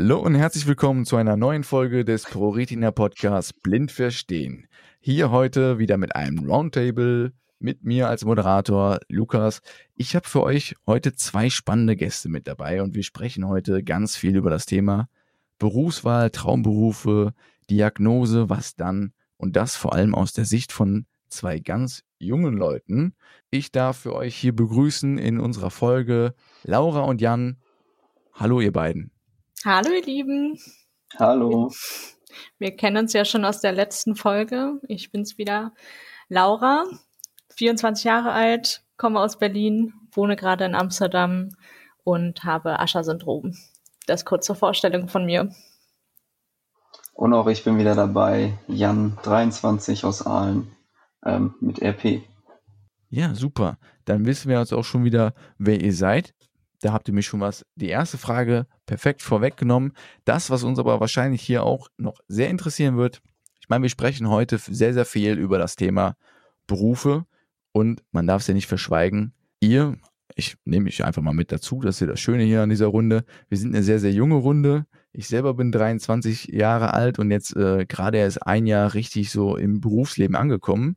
Hallo und herzlich willkommen zu einer neuen Folge des ProRetina Podcasts Blind Verstehen. Hier heute wieder mit einem Roundtable mit mir als Moderator Lukas. Ich habe für euch heute zwei spannende Gäste mit dabei und wir sprechen heute ganz viel über das Thema Berufswahl, Traumberufe, Diagnose, was dann und das vor allem aus der Sicht von zwei ganz jungen Leuten. Ich darf für euch hier begrüßen in unserer Folge Laura und Jan. Hallo ihr beiden. Hallo ihr Lieben. Hallo. Wir kennen uns ja schon aus der letzten Folge. Ich bin's wieder, Laura, 24 Jahre alt, komme aus Berlin, wohne gerade in Amsterdam und habe Ascher-Syndrom. Das kurze Vorstellung von mir. Und auch ich bin wieder dabei, Jan, 23 aus Aalen, ähm, mit RP. Ja, super. Dann wissen wir jetzt auch schon wieder, wer ihr seid. Da habt ihr mich schon was, die erste Frage perfekt vorweggenommen. Das, was uns aber wahrscheinlich hier auch noch sehr interessieren wird, ich meine, wir sprechen heute sehr, sehr viel über das Thema Berufe und man darf es ja nicht verschweigen. Ihr, ich nehme mich einfach mal mit dazu, das ist ja das Schöne hier an dieser Runde. Wir sind eine sehr, sehr junge Runde. Ich selber bin 23 Jahre alt und jetzt äh, gerade erst ein Jahr richtig so im Berufsleben angekommen.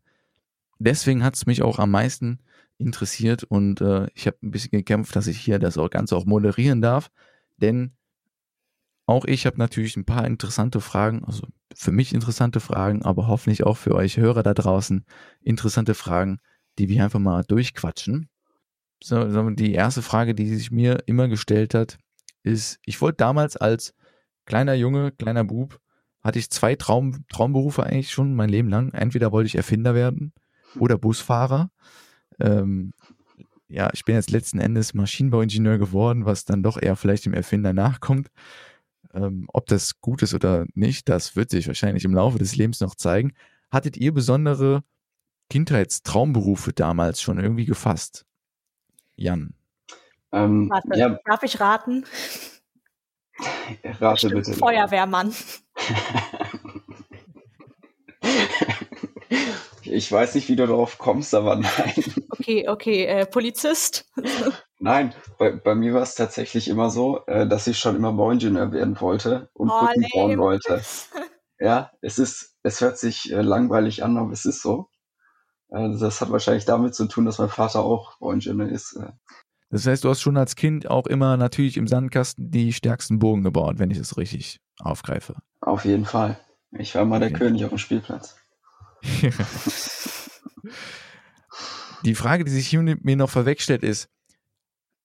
Deswegen hat es mich auch am meisten interessiert und äh, ich habe ein bisschen gekämpft, dass ich hier das Ganze auch moderieren darf, denn auch ich habe natürlich ein paar interessante Fragen, also für mich interessante Fragen, aber hoffentlich auch für euch Hörer da draußen interessante Fragen, die wir einfach mal durchquatschen. So, die erste Frage, die sich mir immer gestellt hat, ist, ich wollte damals als kleiner Junge, kleiner Bub, hatte ich zwei Traum, Traumberufe eigentlich schon mein Leben lang. Entweder wollte ich Erfinder werden oder Busfahrer ähm, ja, ich bin jetzt letzten Endes Maschinenbauingenieur geworden, was dann doch eher vielleicht dem Erfinder nachkommt. Ähm, ob das gut ist oder nicht, das wird sich wahrscheinlich im Laufe des Lebens noch zeigen. Hattet ihr besondere Kindheitstraumberufe damals schon irgendwie gefasst? Jan. Ähm, Warte, ja. Darf ich raten? Rate bitte. Feuerwehrmann. Ich weiß nicht, wie du darauf kommst, aber nein. Okay, okay, äh, Polizist? nein, bei, bei mir war es tatsächlich immer so, äh, dass ich schon immer Bauingenieur werden wollte und oh, Brücken bauen wollte. Ja, es ist, es hört sich äh, langweilig an, aber es ist so. Äh, das hat wahrscheinlich damit zu tun, dass mein Vater auch Bauingenieur ist. Äh. Das heißt, du hast schon als Kind auch immer natürlich im Sandkasten die stärksten Bogen gebaut, wenn ich es richtig aufgreife. Auf jeden Fall. Ich war mal okay. der König auf dem Spielplatz. Die Frage, die sich hier mir noch verwechselt ist,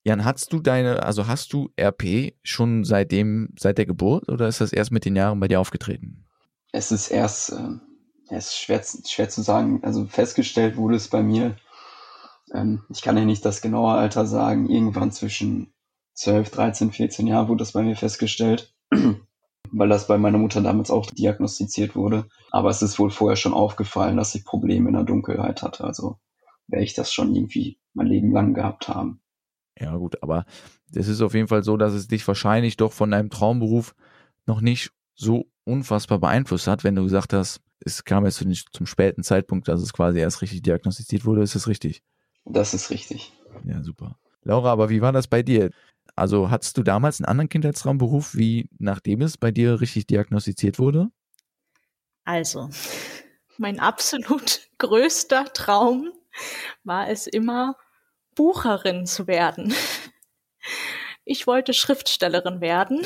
Jan, hast du deine, also hast du RP schon seitdem, seit der Geburt oder ist das erst mit den Jahren bei dir aufgetreten? Es ist erst, äh, es ist schwer, schwer zu sagen, also festgestellt wurde es bei mir, ähm, ich kann ja nicht das genaue Alter sagen, irgendwann zwischen 12, 13, 14 Jahren wurde das bei mir festgestellt weil das bei meiner Mutter damals auch diagnostiziert wurde. Aber es ist wohl vorher schon aufgefallen, dass ich Probleme in der Dunkelheit hatte. Also werde ich das schon irgendwie mein Leben lang gehabt haben. Ja gut, aber es ist auf jeden Fall so, dass es dich wahrscheinlich doch von deinem Traumberuf noch nicht so unfassbar beeinflusst hat, wenn du gesagt hast, es kam jetzt zum späten Zeitpunkt, dass es quasi erst richtig diagnostiziert wurde. Ist das richtig? Das ist richtig. Ja, super. Laura, aber wie war das bei dir? Also hattest du damals einen anderen Kindheitsraumberuf, wie nachdem es bei dir richtig diagnostiziert wurde? Also, mein absolut größter Traum war es immer, Bucherin zu werden. Ich wollte Schriftstellerin werden,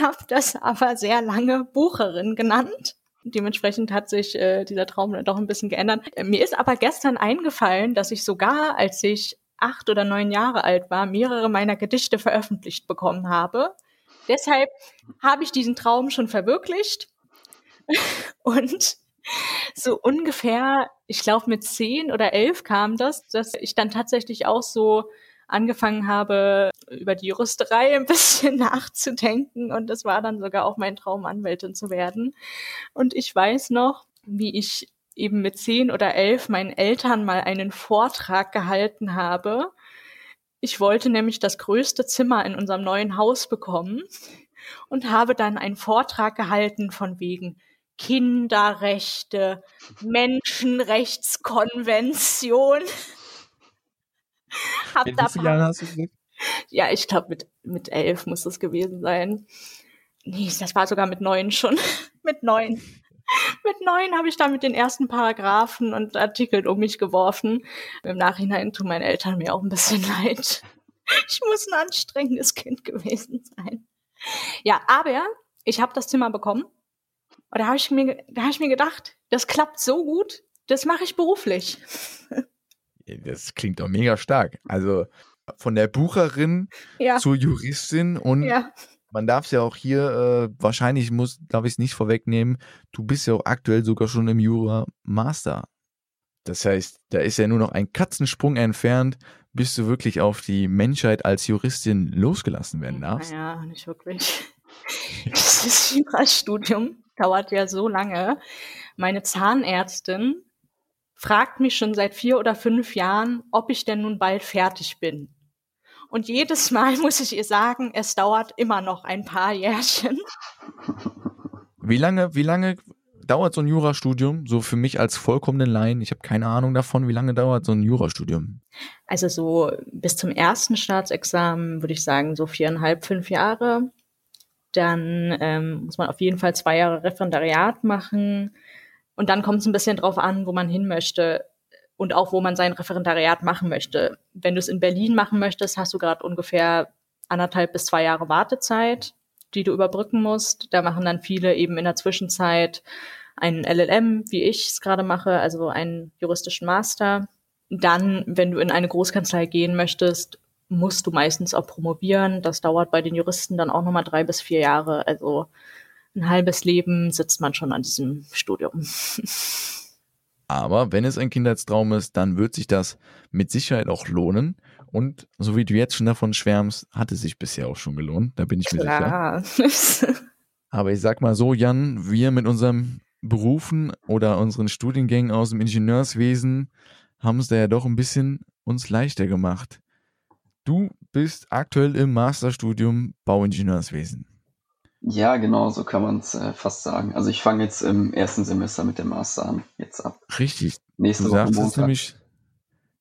habe das aber sehr lange Bucherin genannt. Dementsprechend hat sich äh, dieser Traum dann doch ein bisschen geändert. Mir ist aber gestern eingefallen, dass ich sogar, als ich acht oder neun Jahre alt war, mehrere meiner Gedichte veröffentlicht bekommen habe. Deshalb habe ich diesen Traum schon verwirklicht. Und so ungefähr, ich glaube mit zehn oder elf kam das, dass ich dann tatsächlich auch so angefangen habe, über die Juristerei ein bisschen nachzudenken. Und das war dann sogar auch mein Traum, Anwältin zu werden. Und ich weiß noch, wie ich eben mit zehn oder elf meinen Eltern mal einen Vortrag gehalten habe. Ich wollte nämlich das größte Zimmer in unserem neuen Haus bekommen und habe dann einen Vortrag gehalten von wegen Kinderrechte, Menschenrechtskonvention. Hab du Ja, ich glaube, mit, mit elf muss das gewesen sein. Nee, das war sogar mit neun schon. mit neun. Mit neun habe ich da mit den ersten Paragraphen und Artikeln um mich geworfen. Im Nachhinein tun meine Eltern mir auch ein bisschen leid. Ich muss ein anstrengendes Kind gewesen sein. Ja, aber ich habe das Zimmer bekommen. Und da habe ich mir, da habe ich mir gedacht, das klappt so gut, das mache ich beruflich. Das klingt doch mega stark. Also von der Bucherin ja. zur Juristin und ja. Man darf es ja auch hier, äh, wahrscheinlich muss, darf ich es nicht vorwegnehmen, du bist ja auch aktuell sogar schon im Jura-Master. Das heißt, da ist ja nur noch ein Katzensprung entfernt, bis du wirklich auf die Menschheit als Juristin losgelassen werden darfst. Ja, nicht wirklich. Das Jura-Studium dauert ja so lange. Meine Zahnärztin fragt mich schon seit vier oder fünf Jahren, ob ich denn nun bald fertig bin. Und jedes Mal muss ich ihr sagen, es dauert immer noch ein paar Jährchen. Wie lange, wie lange dauert so ein Jurastudium? So für mich als vollkommenen Laien, ich habe keine Ahnung davon, wie lange dauert so ein Jurastudium? Also so bis zum ersten Staatsexamen würde ich sagen so viereinhalb, fünf Jahre. Dann ähm, muss man auf jeden Fall zwei Jahre Referendariat machen. Und dann kommt es ein bisschen drauf an, wo man hin möchte und auch wo man sein Referendariat machen möchte. Wenn du es in Berlin machen möchtest, hast du gerade ungefähr anderthalb bis zwei Jahre Wartezeit, die du überbrücken musst. Da machen dann viele eben in der Zwischenzeit einen LLM, wie ich es gerade mache, also einen juristischen Master. Dann, wenn du in eine Großkanzlei gehen möchtest, musst du meistens auch promovieren. Das dauert bei den Juristen dann auch nochmal drei bis vier Jahre. Also ein halbes Leben sitzt man schon an diesem Studium. Aber wenn es ein Kindheitstraum ist, dann wird sich das mit Sicherheit auch lohnen. Und so wie du jetzt schon davon schwärmst, hat es sich bisher auch schon gelohnt. Da bin ich mir Klar. sicher. Aber ich sag mal so, Jan, wir mit unserem Berufen oder unseren Studiengängen aus dem Ingenieurswesen haben es da ja doch ein bisschen uns leichter gemacht. Du bist aktuell im Masterstudium Bauingenieurswesen. Ja, genau, so kann man es äh, fast sagen. Also ich fange jetzt im ersten Semester mit dem Master an, jetzt ab. Richtig. Nächste du Woche sagst Montag. es nämlich,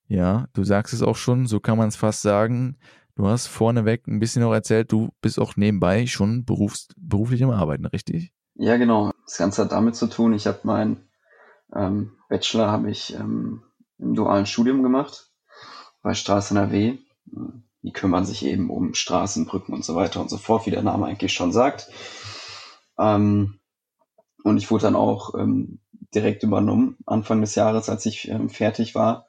ja, du sagst es auch schon, so kann man es fast sagen. Du hast vorneweg ein bisschen auch erzählt, du bist auch nebenbei schon berufs beruflich am Arbeiten, richtig? Ja, genau. Das Ganze hat damit zu tun, ich habe meinen ähm, Bachelor habe ich ähm, im dualen Studium gemacht bei Straße NRW die kümmern sich eben um Straßen, Brücken und so weiter und so fort, wie der Name eigentlich schon sagt. Ähm, und ich wurde dann auch ähm, direkt übernommen, Anfang des Jahres, als ich ähm, fertig war.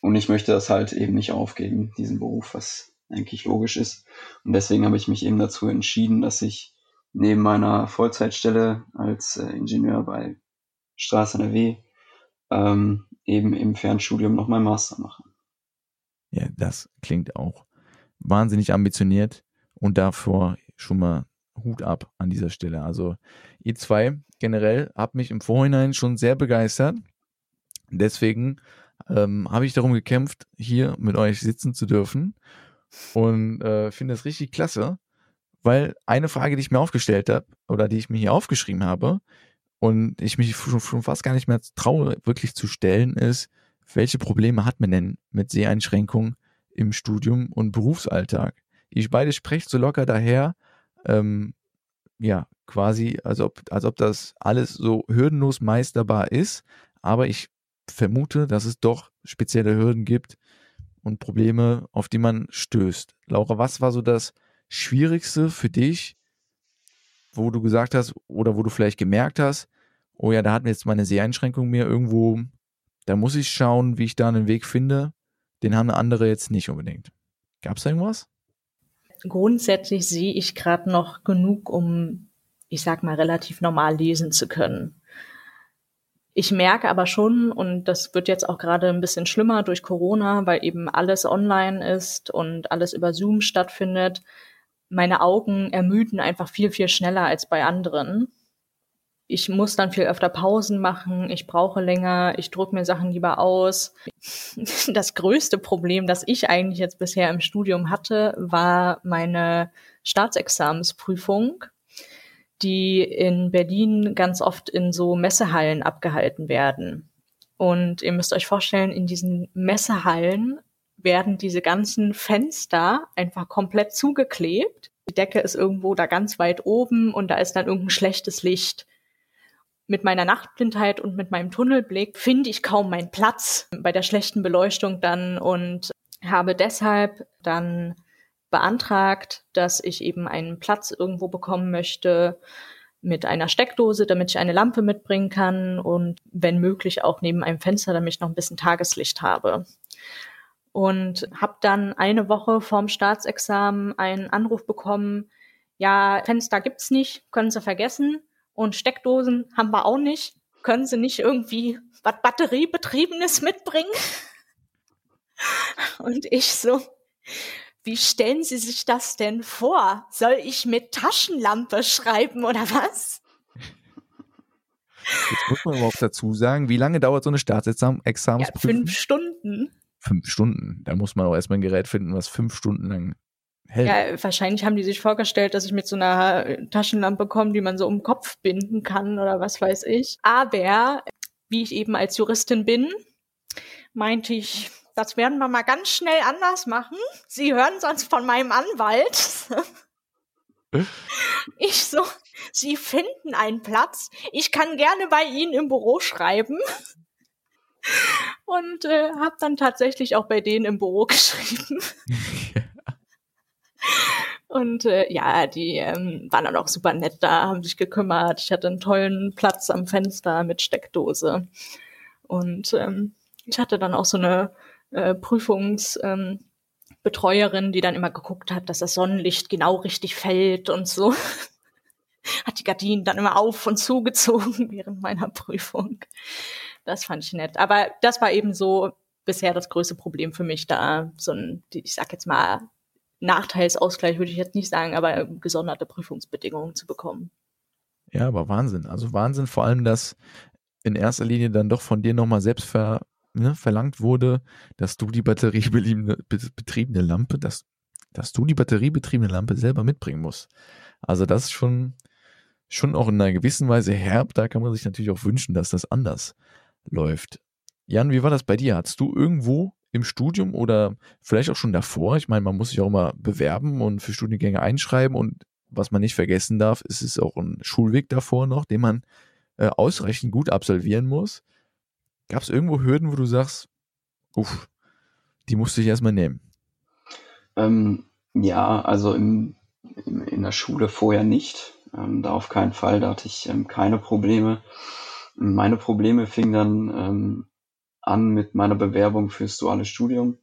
Und ich möchte das halt eben nicht aufgeben, diesen Beruf, was eigentlich logisch ist. Und deswegen habe ich mich eben dazu entschieden, dass ich neben meiner Vollzeitstelle als äh, Ingenieur bei Straße NRW ähm, eben im Fernstudium noch mein Master mache. Ja, das klingt auch wahnsinnig ambitioniert und davor schon mal Hut ab an dieser Stelle. Also ihr zwei generell habt mich im Vorhinein schon sehr begeistert. Deswegen ähm, habe ich darum gekämpft, hier mit euch sitzen zu dürfen und äh, finde es richtig klasse, weil eine Frage, die ich mir aufgestellt habe oder die ich mir hier aufgeschrieben habe und ich mich schon, schon fast gar nicht mehr traue, wirklich zu stellen, ist, welche Probleme hat man denn mit Seheinschränkungen im Studium und Berufsalltag. Ich beide sprecht so locker daher, ähm, ja, quasi, als ob, als ob das alles so hürdenlos meisterbar ist. Aber ich vermute, dass es doch spezielle Hürden gibt und Probleme, auf die man stößt. Laura, was war so das Schwierigste für dich, wo du gesagt hast oder wo du vielleicht gemerkt hast, oh ja, da hat mir jetzt meine Seheinschränkung mir irgendwo, da muss ich schauen, wie ich da einen Weg finde, den haben andere jetzt nicht unbedingt. Gab es irgendwas? Grundsätzlich sehe ich gerade noch genug, um, ich sag mal, relativ normal lesen zu können. Ich merke aber schon, und das wird jetzt auch gerade ein bisschen schlimmer durch Corona, weil eben alles online ist und alles über Zoom stattfindet, meine Augen ermüden einfach viel, viel schneller als bei anderen ich muss dann viel öfter Pausen machen, ich brauche länger, ich druck mir Sachen lieber aus. Das größte Problem, das ich eigentlich jetzt bisher im Studium hatte, war meine Staatsexamensprüfung, die in Berlin ganz oft in so Messehallen abgehalten werden. Und ihr müsst euch vorstellen, in diesen Messehallen werden diese ganzen Fenster einfach komplett zugeklebt. Die Decke ist irgendwo da ganz weit oben und da ist dann irgendein schlechtes Licht. Mit meiner Nachtblindheit und mit meinem Tunnelblick finde ich kaum meinen Platz bei der schlechten Beleuchtung dann und habe deshalb dann beantragt, dass ich eben einen Platz irgendwo bekommen möchte mit einer Steckdose, damit ich eine Lampe mitbringen kann und wenn möglich auch neben einem Fenster, damit ich noch ein bisschen Tageslicht habe. Und habe dann eine Woche vorm Staatsexamen einen Anruf bekommen, ja, Fenster gibt's nicht, können Sie vergessen. Und Steckdosen haben wir auch nicht. Können Sie nicht irgendwie was Batteriebetriebenes mitbringen? Und ich so, wie stellen Sie sich das denn vor? Soll ich mit Taschenlampe schreiben oder was? Jetzt muss man aber auch dazu sagen, wie lange dauert so eine Staatsexamensprüfung? Ja, fünf Stunden. Fünf Stunden. Da muss man auch erstmal ein Gerät finden, was fünf Stunden lang hält. Ja, wahrscheinlich haben die sich vorgestellt, dass ich mit so einer Taschenlampe komme, die man so um den Kopf binden kann oder was weiß ich. Aber wie ich eben als Juristin bin, meinte ich, das werden wir mal ganz schnell anders machen. Sie hören sonst von meinem Anwalt. ich so, Sie finden einen Platz. Ich kann gerne bei Ihnen im Büro schreiben. Und äh, habe dann tatsächlich auch bei denen im Büro geschrieben. Und äh, ja, die ähm, waren dann auch super nett da, haben sich gekümmert. Ich hatte einen tollen Platz am Fenster mit Steckdose. Und ähm, ich hatte dann auch so eine äh, Prüfungsbetreuerin, ähm, die dann immer geguckt hat, dass das Sonnenlicht genau richtig fällt und so. hat die Gardinen dann immer auf und zugezogen während meiner Prüfung. Das fand ich nett. Aber das war eben so bisher das größte Problem für mich, da so ein, ich sag jetzt mal, Nachteilsausgleich würde ich jetzt nicht sagen, aber gesonderte Prüfungsbedingungen zu bekommen. Ja, aber Wahnsinn. Also Wahnsinn vor allem, dass in erster Linie dann doch von dir nochmal selbst ver, ne, verlangt wurde, dass du die batteriebetriebene Lampe, dass, dass du die batteriebetriebene Lampe selber mitbringen musst. Also das ist schon, schon auch in einer gewissen Weise herb. Da kann man sich natürlich auch wünschen, dass das anders läuft. Jan, wie war das bei dir? Hattest du irgendwo im Studium oder vielleicht auch schon davor? Ich meine, man muss sich auch immer bewerben und für Studiengänge einschreiben und was man nicht vergessen darf, ist es auch ein Schulweg davor noch, den man äh, ausreichend gut absolvieren muss. Gab es irgendwo Hürden, wo du sagst, uff, die musste ich erstmal nehmen? Ähm, ja, also im, im, in der Schule vorher nicht. Ähm, da auf keinen Fall, da hatte ich ähm, keine Probleme. Meine Probleme fingen dann ähm, an mit meiner Bewerbung fürs duale Studium.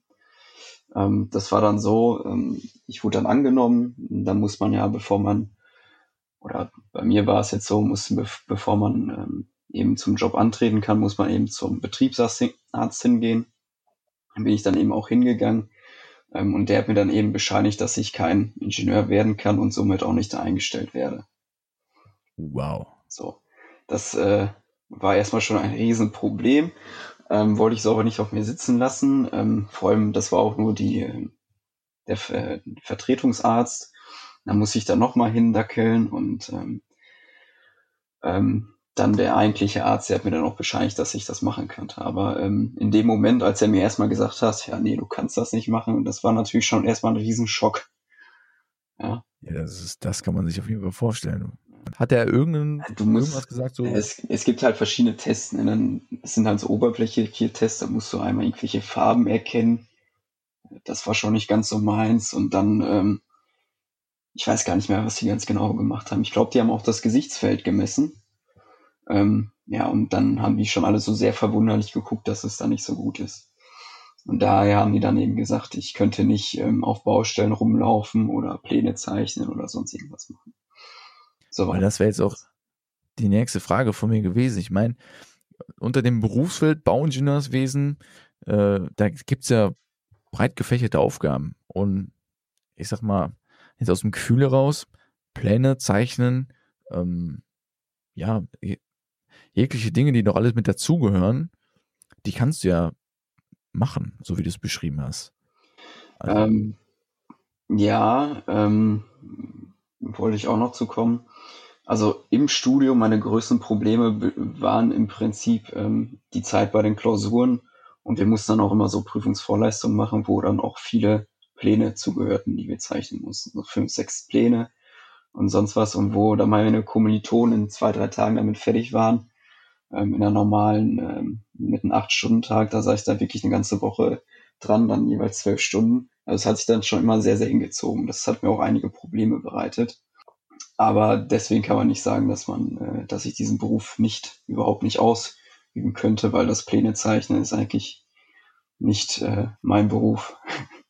Ähm, das war dann so, ähm, ich wurde dann angenommen. Da muss man ja, bevor man, oder bei mir war es jetzt so, muss, bevor man ähm, eben zum Job antreten kann, muss man eben zum Betriebsarzt hingehen. Dann bin ich dann eben auch hingegangen. Ähm, und der hat mir dann eben bescheinigt, dass ich kein Ingenieur werden kann und somit auch nicht eingestellt werde. Wow. So. Das äh, war erstmal schon ein Riesenproblem. Ähm, wollte ich so aber nicht auf mir sitzen lassen. Ähm, vor allem, das war auch nur die, äh, der Ver Vertretungsarzt. Da muss ich dann nochmal hindackeln und ähm, ähm, dann der eigentliche Arzt, der hat mir dann auch bescheinigt, dass ich das machen könnte. Aber ähm, in dem Moment, als er mir erstmal gesagt hat, ja, nee, du kannst das nicht machen, das war natürlich schon erstmal ein Riesenschock. Ja. Ja, das ist, das kann man sich auf jeden Fall vorstellen. Hat er irgendeinen, du musst, irgendwas gesagt? So? Es, es gibt halt verschiedene Tests. Ne? Es sind halt so oberflächliche Tests, da musst du einmal irgendwelche Farben erkennen. Das war schon nicht ganz so meins. Und dann, ähm, ich weiß gar nicht mehr, was die ganz genau gemacht haben. Ich glaube, die haben auch das Gesichtsfeld gemessen. Ähm, ja, und dann haben die schon alle so sehr verwunderlich geguckt, dass es da nicht so gut ist. Und daher haben die dann eben gesagt, ich könnte nicht ähm, auf Baustellen rumlaufen oder Pläne zeichnen oder sonst irgendwas machen. So Weil das wäre jetzt auch die nächste Frage von mir gewesen. Ich meine, unter dem Berufsfeld Bauingenieurswesen, äh, da gibt's ja breit gefächerte Aufgaben. Und ich sag mal, jetzt aus dem Gefühl heraus, Pläne zeichnen, ähm, ja, jegliche Dinge, die doch alles mit dazugehören, die kannst du ja machen, so wie du es beschrieben hast. Also, ähm, ja, ähm, wollte ich auch noch zu kommen. Also im Studium meine größten Probleme waren im Prinzip ähm, die Zeit bei den Klausuren Und wir mussten dann auch immer so Prüfungsvorleistungen machen, wo dann auch viele Pläne zugehörten, die wir zeichnen mussten. So fünf, sechs Pläne und sonst was. Und wo dann meine Kommilitonen in zwei, drei Tagen damit fertig waren, ähm, in einer normalen, ähm, mit einem Acht-Stunden-Tag, da saß ich da wirklich eine ganze Woche dran, dann jeweils zwölf Stunden. Also es hat sich dann schon immer sehr, sehr hingezogen. Das hat mir auch einige Probleme bereitet. Aber deswegen kann man nicht sagen, dass man, äh, dass ich diesen Beruf nicht, überhaupt nicht ausüben könnte, weil das Pläne zeichnen ist eigentlich nicht äh, mein Beruf.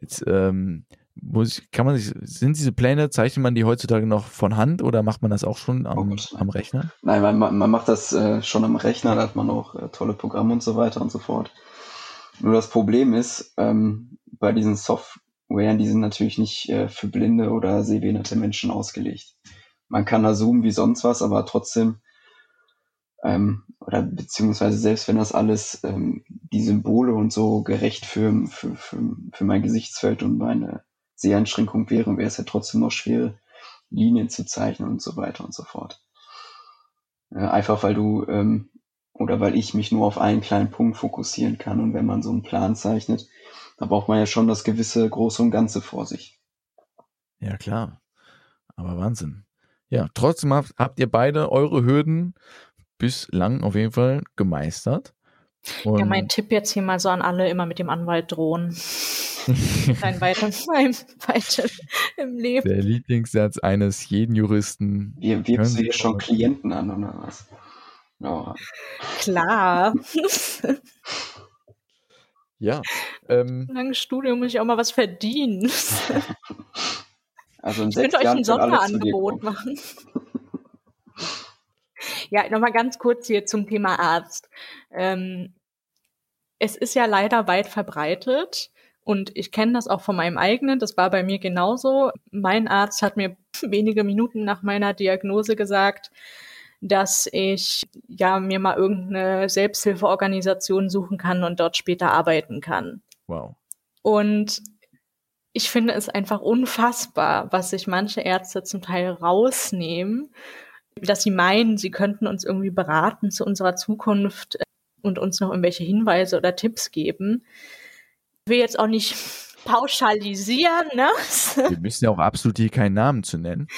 Jetzt ähm, muss ich, kann man sich, sind diese Pläne, zeichnet man die heutzutage noch von Hand oder macht man das auch schon am, oh Gott, am Rechner? Nein, man, man macht das äh, schon am Rechner, da hat man auch äh, tolle Programme und so weiter und so fort. Nur das Problem ist, ähm, bei diesen Softwaren, die sind natürlich nicht äh, für blinde oder sehbehinderte Menschen ausgelegt. Man kann da zoomen wie sonst was, aber trotzdem, ähm, oder beziehungsweise selbst wenn das alles ähm, die Symbole und so gerecht für, für, für, für mein Gesichtsfeld und meine Seheinschränkung wäre, wäre es ja trotzdem noch schwer, Linien zu zeichnen und so weiter und so fort. Äh, einfach weil du ähm, oder weil ich mich nur auf einen kleinen Punkt fokussieren kann. Und wenn man so einen Plan zeichnet, da braucht man ja schon das gewisse Große und Ganze vor sich. Ja, klar. Aber Wahnsinn. Ja, trotzdem habt, habt ihr beide eure Hürden bislang auf jeden Fall gemeistert. Und ja, mein Tipp jetzt hier mal so an alle, immer mit dem Anwalt drohen. Kein weiter, weiter im Leben. Der Lieblingssatz eines jeden Juristen. Wie wirbst du hier schon Klienten an oder was? Oh. Klar. ja. Ähm, Langes Studium muss ich auch mal was verdienen. Also in ich könnte euch ein Sonderangebot machen. ja, nochmal ganz kurz hier zum Thema Arzt. Ähm, es ist ja leider weit verbreitet und ich kenne das auch von meinem eigenen. Das war bei mir genauso. Mein Arzt hat mir wenige Minuten nach meiner Diagnose gesagt, dass ich ja mir mal irgendeine Selbsthilfeorganisation suchen kann und dort später arbeiten kann. Wow. Und ich finde es einfach unfassbar, was sich manche Ärzte zum Teil rausnehmen, dass sie meinen, sie könnten uns irgendwie beraten zu unserer Zukunft äh, und uns noch irgendwelche Hinweise oder Tipps geben. Ich will jetzt auch nicht pauschalisieren, ne? Wir müssen ja auch absolut hier keinen Namen zu nennen.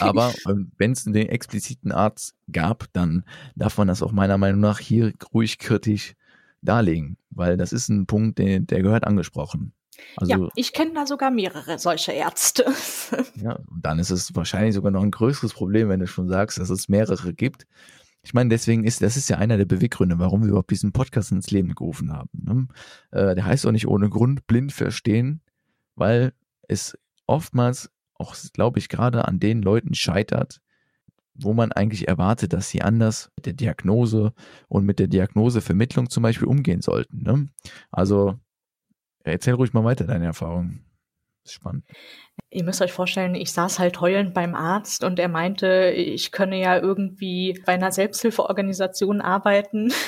Aber wenn es den expliziten Arzt gab, dann darf man das auch meiner Meinung nach hier ruhig kritisch darlegen, weil das ist ein Punkt, der, der gehört angesprochen. Also, ja, ich kenne da sogar mehrere solche Ärzte. ja, und dann ist es wahrscheinlich sogar noch ein größeres Problem, wenn du schon sagst, dass es mehrere gibt. Ich meine, deswegen ist, das ist ja einer der Beweggründe, warum wir überhaupt diesen Podcast ins Leben gerufen haben. Ne? Äh, der heißt auch nicht ohne Grund blind verstehen, weil es oftmals auch, glaube ich, gerade an den Leuten scheitert, wo man eigentlich erwartet, dass sie anders mit der Diagnose und mit der Diagnosevermittlung zum Beispiel umgehen sollten. Ne? Also erzähl ruhig mal weiter deine Erfahrungen. Spannend. Ihr müsst euch vorstellen, ich saß halt heulend beim Arzt und er meinte, ich könne ja irgendwie bei einer Selbsthilfeorganisation arbeiten.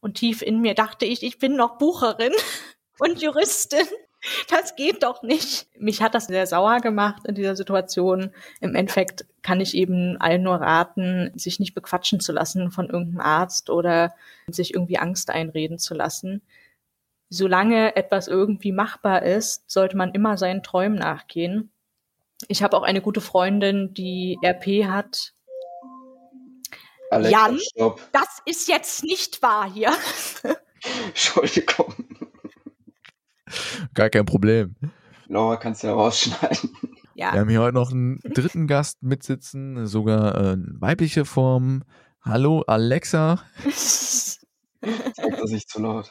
Und tief in mir dachte ich, ich bin noch Bucherin und Juristin. Das geht doch nicht. Mich hat das sehr sauer gemacht in dieser Situation. Im Endeffekt kann ich eben allen nur raten, sich nicht bequatschen zu lassen von irgendeinem Arzt oder sich irgendwie Angst einreden zu lassen. Solange etwas irgendwie machbar ist, sollte man immer seinen Träumen nachgehen. Ich habe auch eine gute Freundin, die RP hat. Alexa, Jan, stopp. das ist jetzt nicht wahr hier. Entschuldigung. Gar kein Problem. Laura kannst ja rausschneiden. Ja. Wir haben hier heute noch einen dritten Gast mitsitzen, sogar äh, weibliche Form. Hallo Alexa. Sagt das nicht zu laut.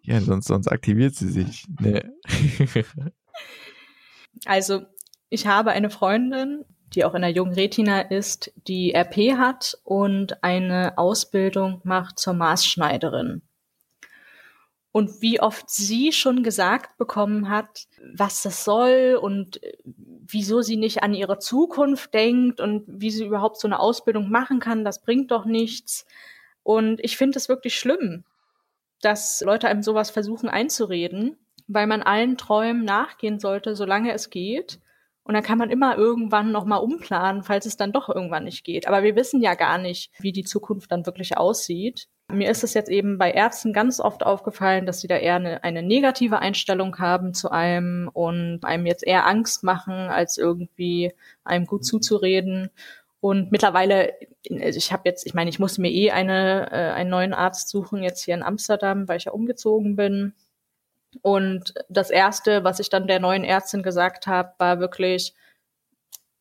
Ja, sonst, sonst aktiviert sie sich. Nee. also, ich habe eine Freundin, die auch in der jungen Retina ist, die RP hat und eine Ausbildung macht zur Maßschneiderin und wie oft sie schon gesagt bekommen hat, was das soll und äh, wieso sie nicht an ihre Zukunft denkt und wie sie überhaupt so eine Ausbildung machen kann, das bringt doch nichts. Und ich finde es wirklich schlimm, dass Leute einem sowas versuchen einzureden, weil man allen Träumen nachgehen sollte, solange es geht. Und dann kann man immer irgendwann nochmal umplanen, falls es dann doch irgendwann nicht geht. Aber wir wissen ja gar nicht, wie die Zukunft dann wirklich aussieht. Mir ist es jetzt eben bei Ärzten ganz oft aufgefallen, dass sie da eher eine, eine, negative Einstellung haben zu einem und einem jetzt eher Angst machen, als irgendwie einem gut zuzureden. Und mittlerweile, also ich habe jetzt, ich meine, ich musste mir eh eine, äh, einen neuen Arzt suchen, jetzt hier in Amsterdam, weil ich ja umgezogen bin. Und das Erste, was ich dann der neuen Ärztin gesagt habe, war wirklich,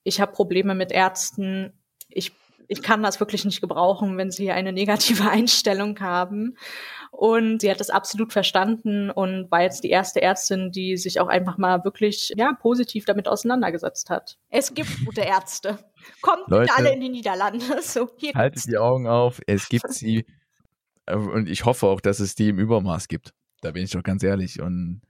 ich habe Probleme mit Ärzten, ich ich kann das wirklich nicht gebrauchen, wenn sie eine negative Einstellung haben. Und sie hat das absolut verstanden und war jetzt die erste Ärztin, die sich auch einfach mal wirklich ja positiv damit auseinandergesetzt hat. Es gibt gute Ärzte. Kommt Leute, alle in die Niederlande. So, hier haltet die Augen auf. Es gibt sie. Und ich hoffe auch, dass es die im Übermaß gibt. Da bin ich doch ganz ehrlich. Und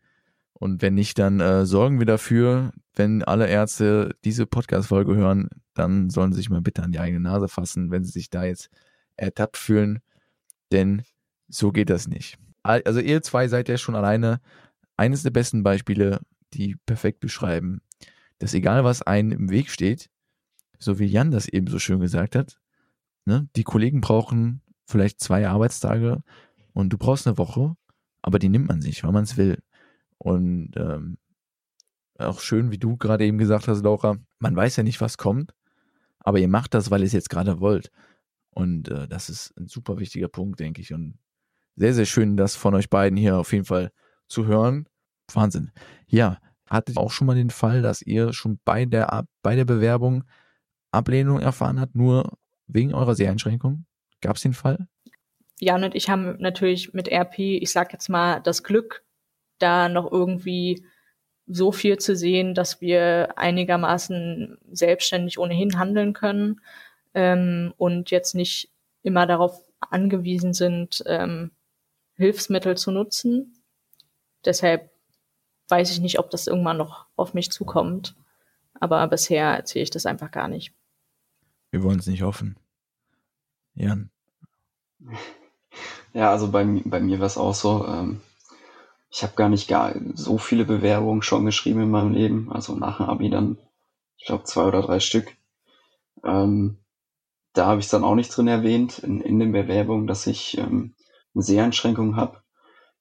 und wenn nicht, dann äh, sorgen wir dafür, wenn alle Ärzte diese Podcast-Folge hören, dann sollen sie sich mal bitte an die eigene Nase fassen, wenn sie sich da jetzt ertappt fühlen. Denn so geht das nicht. Also ihr zwei seid ja schon alleine eines der besten Beispiele, die perfekt beschreiben, dass egal was einem im Weg steht, so wie Jan das eben so schön gesagt hat, ne, die Kollegen brauchen vielleicht zwei Arbeitstage und du brauchst eine Woche, aber die nimmt man sich, weil man es will. Und ähm, auch schön, wie du gerade eben gesagt hast, Laura, man weiß ja nicht, was kommt, aber ihr macht das, weil ihr es jetzt gerade wollt. Und äh, das ist ein super wichtiger Punkt, denke ich. Und sehr, sehr schön, das von euch beiden hier auf jeden Fall zu hören. Wahnsinn. Ja, hattet ihr auch schon mal den Fall, dass ihr schon bei der, bei der Bewerbung Ablehnung erfahren habt, nur wegen eurer Seheinschränkung? Gab es den Fall? Jan und ich haben natürlich mit RP, ich sag jetzt mal, das Glück, da noch irgendwie so viel zu sehen, dass wir einigermaßen selbstständig ohnehin handeln können ähm, und jetzt nicht immer darauf angewiesen sind, ähm, Hilfsmittel zu nutzen. Deshalb weiß ich nicht, ob das irgendwann noch auf mich zukommt. Aber bisher erzähle ich das einfach gar nicht. Wir wollen es nicht hoffen. Jan. Ja, also bei, bei mir war es auch so. Ähm, ich habe gar nicht gar so viele Bewerbungen schon geschrieben in meinem Leben. Also nach dem Abi dann, ich glaube, zwei oder drei Stück. Ähm, da habe ich es dann auch nicht drin erwähnt in, in den Bewerbungen, dass ich ähm, eine Seheinschränkung habe,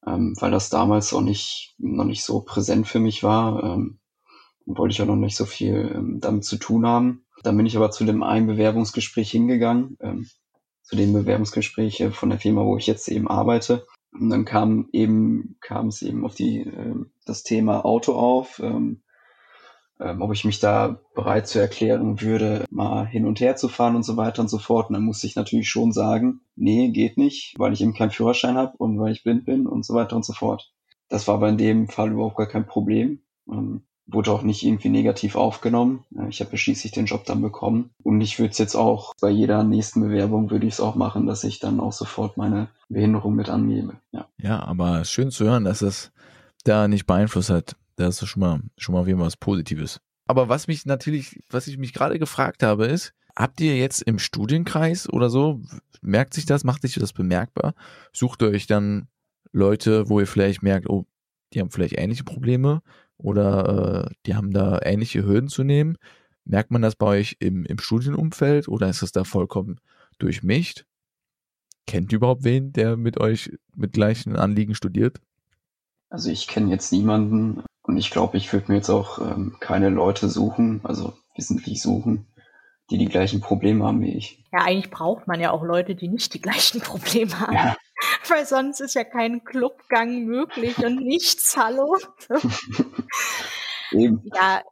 ähm, weil das damals auch nicht, noch nicht so präsent für mich war. Ähm, wollte ich auch noch nicht so viel ähm, damit zu tun haben. Dann bin ich aber zu dem einen Bewerbungsgespräch hingegangen, ähm, zu dem Bewerbungsgespräch äh, von der Firma, wo ich jetzt eben arbeite. Und dann kam eben, kam es eben auf die, äh, das Thema Auto auf, ähm, ähm, ob ich mich da bereit zu erklären würde, mal hin und her zu fahren und so weiter und so fort. Und dann musste ich natürlich schon sagen, nee, geht nicht, weil ich eben keinen Führerschein habe und weil ich blind bin und so weiter und so fort. Das war aber in dem Fall überhaupt gar kein Problem. Ähm, wurde auch nicht irgendwie negativ aufgenommen. Ich habe schließlich den Job dann bekommen. Und ich würde es jetzt auch bei jeder nächsten Bewerbung würde ich es auch machen, dass ich dann auch sofort meine Behinderung mit angebe. Ja, ja aber schön zu hören, dass es da nicht beeinflusst hat. Das ist schon mal, schon mal wie was Positives. Aber was mich natürlich, was ich mich gerade gefragt habe, ist, habt ihr jetzt im Studienkreis oder so, merkt sich das, macht sich das bemerkbar? Sucht ihr euch dann Leute, wo ihr vielleicht merkt, oh, die haben vielleicht ähnliche Probleme oder äh, die haben da ähnliche Hürden zu nehmen. Merkt man das bei euch im, im Studienumfeld oder ist das da vollkommen durchmischt? Kennt ihr überhaupt wen, der mit euch mit gleichen Anliegen studiert? Also ich kenne jetzt niemanden und ich glaube, ich würde mir jetzt auch ähm, keine Leute suchen, also wissentlich suchen, die die gleichen Probleme haben wie ich. Ja, eigentlich braucht man ja auch Leute, die nicht die gleichen Probleme haben. Ja. Weil sonst ist ja kein Clubgang möglich und nichts, hallo. Eben. Ja,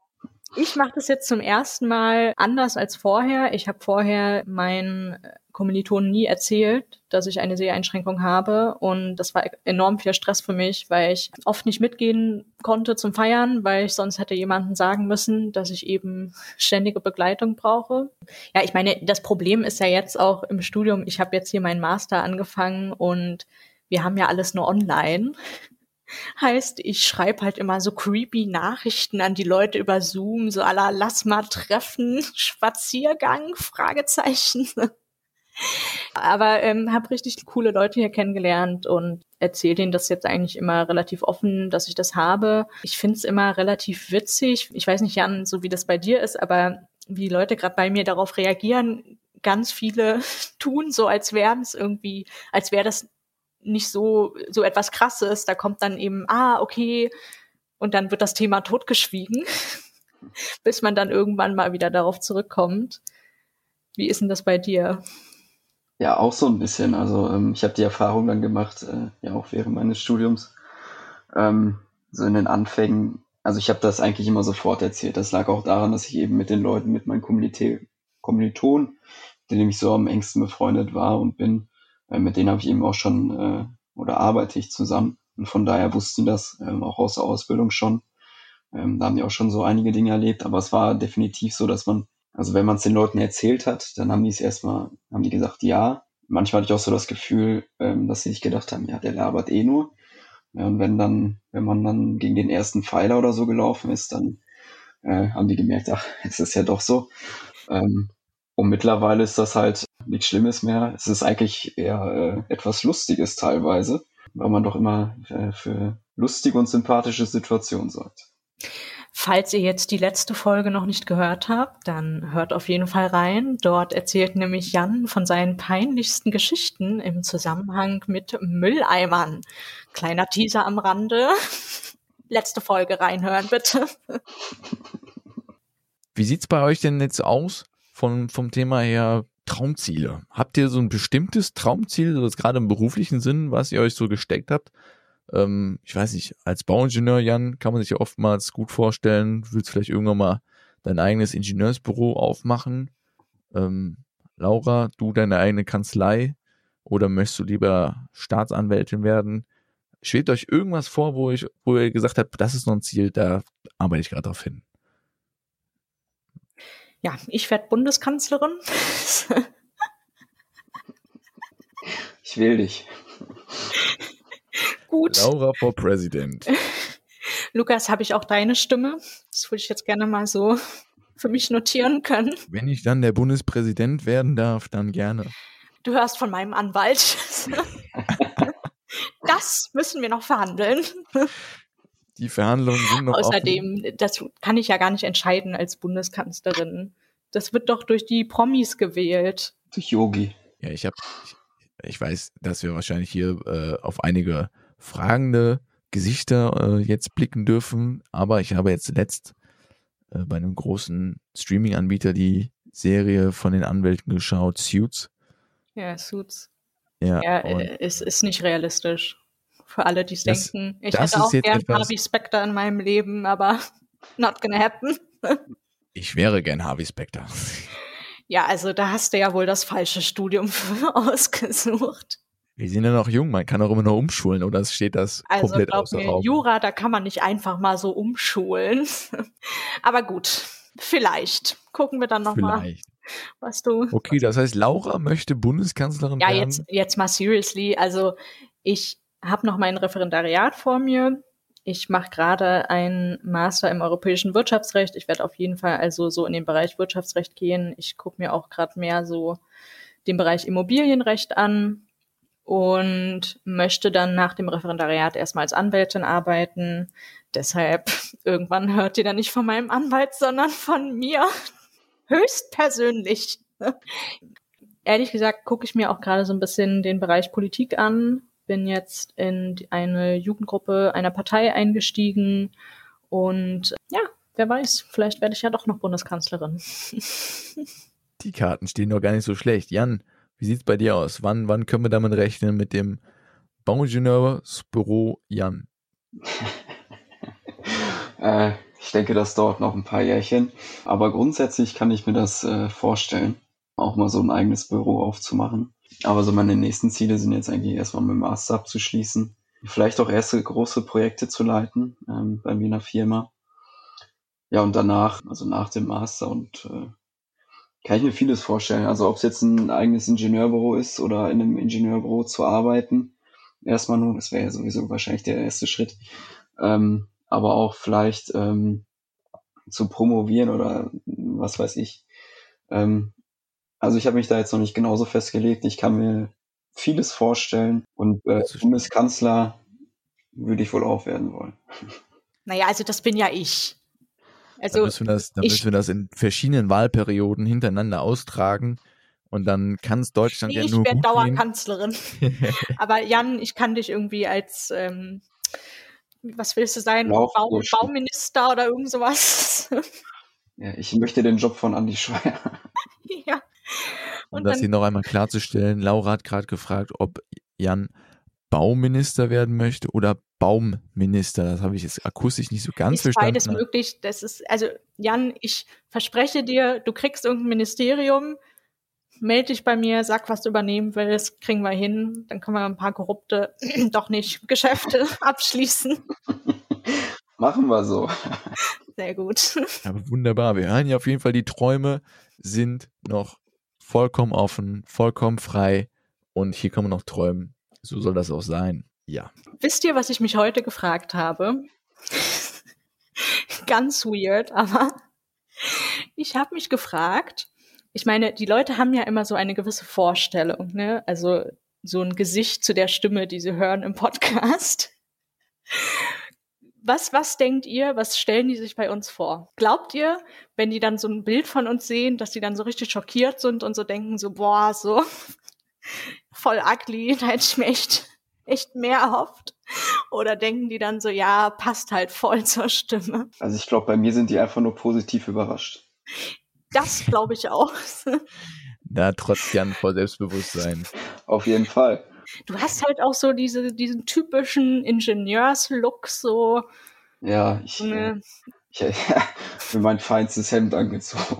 ich mache das jetzt zum ersten Mal anders als vorher. Ich habe vorher meinen Kommilitonen nie erzählt, dass ich eine Seheinschränkung habe. Und das war enorm viel Stress für mich, weil ich oft nicht mitgehen konnte zum Feiern, weil ich sonst hätte jemanden sagen müssen, dass ich eben ständige Begleitung brauche. Ja, ich meine, das Problem ist ja jetzt auch im Studium. Ich habe jetzt hier meinen Master angefangen und wir haben ja alles nur online. Heißt, ich schreibe halt immer so creepy Nachrichten an die Leute über Zoom, so aller lass mal treffen, Spaziergang, Fragezeichen. Aber ähm, habe richtig coole Leute hier kennengelernt und erzähle denen das jetzt eigentlich immer relativ offen, dass ich das habe. Ich finde es immer relativ witzig. Ich weiß nicht, Jan, so wie das bei dir ist, aber wie Leute gerade bei mir darauf reagieren, ganz viele tun, so als wären es irgendwie, als wäre das nicht so, so etwas krasses. Da kommt dann eben, ah, okay, und dann wird das Thema totgeschwiegen, bis man dann irgendwann mal wieder darauf zurückkommt. Wie ist denn das bei dir? Ja, auch so ein bisschen. Also ähm, ich habe die Erfahrung dann gemacht, äh, ja auch während meines Studiums, ähm, so in den Anfängen. Also ich habe das eigentlich immer sofort erzählt. Das lag auch daran, dass ich eben mit den Leuten, mit meinen Kommilitonen, Kommilitonen, denen ich so am engsten befreundet war und bin, äh, mit denen habe ich eben auch schon äh, oder arbeite ich zusammen. Und von daher wussten das ähm, auch aus der Ausbildung schon. Ähm, da haben die auch schon so einige Dinge erlebt, aber es war definitiv so, dass man also wenn man es den Leuten erzählt hat, dann haben die es erstmal, haben die gesagt, ja. Manchmal hatte ich auch so das Gefühl, ähm, dass sie sich gedacht haben, ja, der labert eh nur. Ja, und wenn dann, wenn man dann gegen den ersten Pfeiler oder so gelaufen ist, dann äh, haben die gemerkt, ach, es ist ja doch so. Ähm, und mittlerweile ist das halt nichts Schlimmes mehr. Es ist eigentlich eher äh, etwas Lustiges teilweise, weil man doch immer äh, für lustige und sympathische Situationen sorgt. Falls ihr jetzt die letzte Folge noch nicht gehört habt, dann hört auf jeden Fall rein. Dort erzählt nämlich Jan von seinen peinlichsten Geschichten im Zusammenhang mit Mülleimern. Kleiner Teaser am Rande. Letzte Folge reinhören, bitte. Wie sieht's bei euch denn jetzt aus von, vom Thema her Traumziele? Habt ihr so ein bestimmtes Traumziel, das gerade im beruflichen Sinn, was ihr euch so gesteckt habt? Ähm, ich weiß nicht, als Bauingenieur, Jan, kann man sich ja oftmals gut vorstellen, du willst vielleicht irgendwann mal dein eigenes Ingenieursbüro aufmachen. Ähm, Laura, du deine eigene Kanzlei oder möchtest du lieber Staatsanwältin werden? Schwebt euch irgendwas vor, wo ich, wo ihr gesagt habt, das ist noch ein Ziel, da arbeite ich gerade drauf hin? Ja, ich werde Bundeskanzlerin. ich will dich gut. Laura for President. Lukas, habe ich auch deine Stimme? Das würde ich jetzt gerne mal so für mich notieren können. Wenn ich dann der Bundespräsident werden darf, dann gerne. Du hörst von meinem Anwalt. das müssen wir noch verhandeln. Die Verhandlungen sind noch Außerdem, offen. das kann ich ja gar nicht entscheiden als Bundeskanzlerin. Das wird doch durch die Promis gewählt. Durch Yogi. Ja, ich habe, ich, weiß, dass wir wahrscheinlich hier äh, auf einige fragende Gesichter äh, jetzt blicken dürfen. Aber ich habe jetzt letzt äh, bei einem großen Streaming-Anbieter die Serie von den Anwälten geschaut, Suits. Ja, Suits. Ja, ja äh, es ist nicht realistisch. Für alle, die es denken. Ich hätte auch gern Harvey Specter in meinem Leben, aber not gonna happen. ich wäre gern Harvey Specter. Ja, also da hast du ja wohl das falsche Studium ausgesucht. Wir sind ja noch jung, man kann auch immer noch umschulen oder steht das also, komplett glaub außer mir, Raum? Jura, da kann man nicht einfach mal so umschulen. Aber gut, vielleicht. Gucken wir dann nochmal. Was du. Okay, das heißt, Laura möchte Bundeskanzlerin ja, werden. Ja, jetzt, jetzt mal seriously. Also ich habe noch mein Referendariat vor mir. Ich mache gerade einen Master im europäischen Wirtschaftsrecht. Ich werde auf jeden Fall also so in den Bereich Wirtschaftsrecht gehen. Ich gucke mir auch gerade mehr so den Bereich Immobilienrecht an und möchte dann nach dem Referendariat erstmal als Anwältin arbeiten. Deshalb irgendwann hört ihr dann nicht von meinem Anwalt, sondern von mir höchstpersönlich. Ehrlich gesagt gucke ich mir auch gerade so ein bisschen den Bereich Politik an. Bin jetzt in eine Jugendgruppe einer Partei eingestiegen und ja, wer weiß, vielleicht werde ich ja doch noch Bundeskanzlerin. Die Karten stehen doch gar nicht so schlecht. Jan, wie sieht es bei dir aus? Wann, wann können wir damit rechnen mit dem Bauingenieursbüro Jan? äh, ich denke, das dauert noch ein paar Jährchen. Aber grundsätzlich kann ich mir das äh, vorstellen, auch mal so ein eigenes Büro aufzumachen. Aber so meine nächsten Ziele sind jetzt eigentlich erstmal mit dem Master abzuschließen. Vielleicht auch erste große Projekte zu leiten ähm, bei mir in der Firma. Ja, und danach, also nach dem Master und äh, kann ich mir vieles vorstellen. Also ob es jetzt ein eigenes Ingenieurbüro ist oder in einem Ingenieurbüro zu arbeiten. Erstmal nur, das wäre ja sowieso wahrscheinlich der erste Schritt. Ähm, aber auch vielleicht ähm, zu promovieren oder was weiß ich. Ähm, also ich habe mich da jetzt noch nicht genauso festgelegt. Ich kann mir vieles vorstellen und äh, Bundeskanzler würde ich wohl auch werden wollen. Naja, also das bin ja ich. Also, dann müssen wir das, dann müssen wir das in verschiedenen Wahlperioden hintereinander austragen Und dann kann es Deutschland Nee, ja ich nur werde gut gehen. Dauerkanzlerin. Aber Jan, ich kann dich irgendwie als, ähm, was willst du sein? Bau. Bauminister oder irgend sowas. Ja, ich möchte den Job von Andy Schreier. ja. Um Und das hier noch einmal klarzustellen, Laura hat gerade gefragt, ob Jan Bauminister werden möchte oder Baumminister. Das habe ich jetzt akustisch nicht so ganz ist verstanden. beides möglich. Das ist, also Jan, ich verspreche dir, du kriegst irgendein Ministerium, melde dich bei mir, sag, was du übernehmen willst, kriegen wir hin. Dann können wir ein paar korrupte, doch nicht, Geschäfte abschließen. Machen wir so. Sehr gut. Aber wunderbar. Wir hören ja auf jeden Fall, die Träume sind noch vollkommen offen, vollkommen frei. Und hier kann man noch träumen. So soll das auch sein. Ja. Wisst ihr, was ich mich heute gefragt habe? Ganz weird, aber ich habe mich gefragt, ich meine, die Leute haben ja immer so eine gewisse Vorstellung, ne? Also so ein Gesicht zu der Stimme, die sie hören im Podcast. Was, was denkt ihr, was stellen die sich bei uns vor? Glaubt ihr, wenn die dann so ein Bild von uns sehen, dass die dann so richtig schockiert sind und so denken, so, boah, so voll ugly, da hätte ich mir echt, echt mehr erhofft? Oder denken die dann so, ja, passt halt voll zur Stimme? Also ich glaube, bei mir sind die einfach nur positiv überrascht. Das glaube ich auch. Da trotz Jan voll Selbstbewusstsein. Auf jeden Fall. Du hast halt auch so diese, diesen typischen Ingenieurs-Look, so, Ja, ich, so äh, eine, ich mir mein feinstes Hemd angezogen.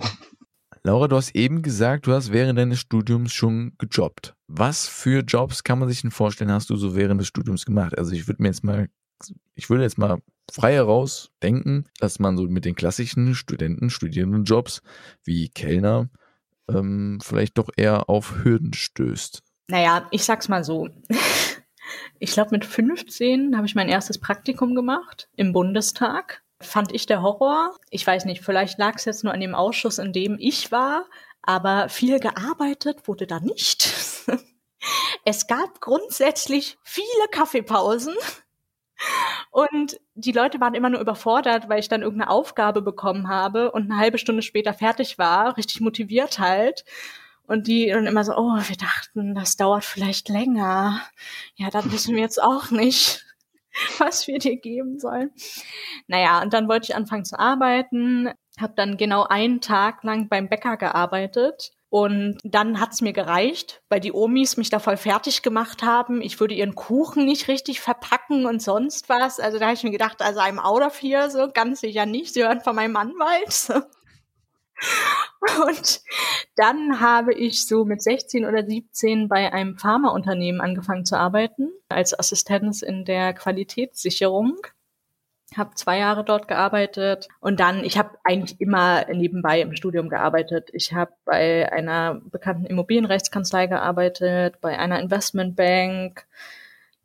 Laura, du hast eben gesagt, du hast während deines Studiums schon gejobbt. Was für Jobs kann man sich denn vorstellen, hast du so während des Studiums gemacht? Also ich würde mir jetzt mal, ich würde jetzt mal frei heraus denken, dass man so mit den klassischen Studenten, Studierendenjobs wie Kellner ähm, vielleicht doch eher auf Hürden stößt. Naja, ich sag's mal so. Ich glaube, mit 15 habe ich mein erstes Praktikum gemacht im Bundestag. Fand ich der Horror. Ich weiß nicht, vielleicht lag es jetzt nur an dem Ausschuss, in dem ich war, aber viel gearbeitet wurde da nicht. Es gab grundsätzlich viele Kaffeepausen. Und die Leute waren immer nur überfordert, weil ich dann irgendeine Aufgabe bekommen habe und eine halbe Stunde später fertig war, richtig motiviert halt. Und die dann immer so, oh, wir dachten, das dauert vielleicht länger. Ja, dann wissen wir jetzt auch nicht, was wir dir geben sollen. Naja, und dann wollte ich anfangen zu arbeiten, habe dann genau einen Tag lang beim Bäcker gearbeitet. Und dann hat's mir gereicht, weil die Omis mich da voll fertig gemacht haben. Ich würde ihren Kuchen nicht richtig verpacken und sonst was. Also da habe ich mir gedacht, also I'm out of here, so ganz sicher nicht. Sie hören von meinem Anwalt. Und dann habe ich so mit 16 oder 17 bei einem Pharmaunternehmen angefangen zu arbeiten, als Assistenz in der Qualitätssicherung. Habe zwei Jahre dort gearbeitet und dann, ich habe eigentlich immer nebenbei im Studium gearbeitet. Ich habe bei einer bekannten Immobilienrechtskanzlei gearbeitet, bei einer Investmentbank,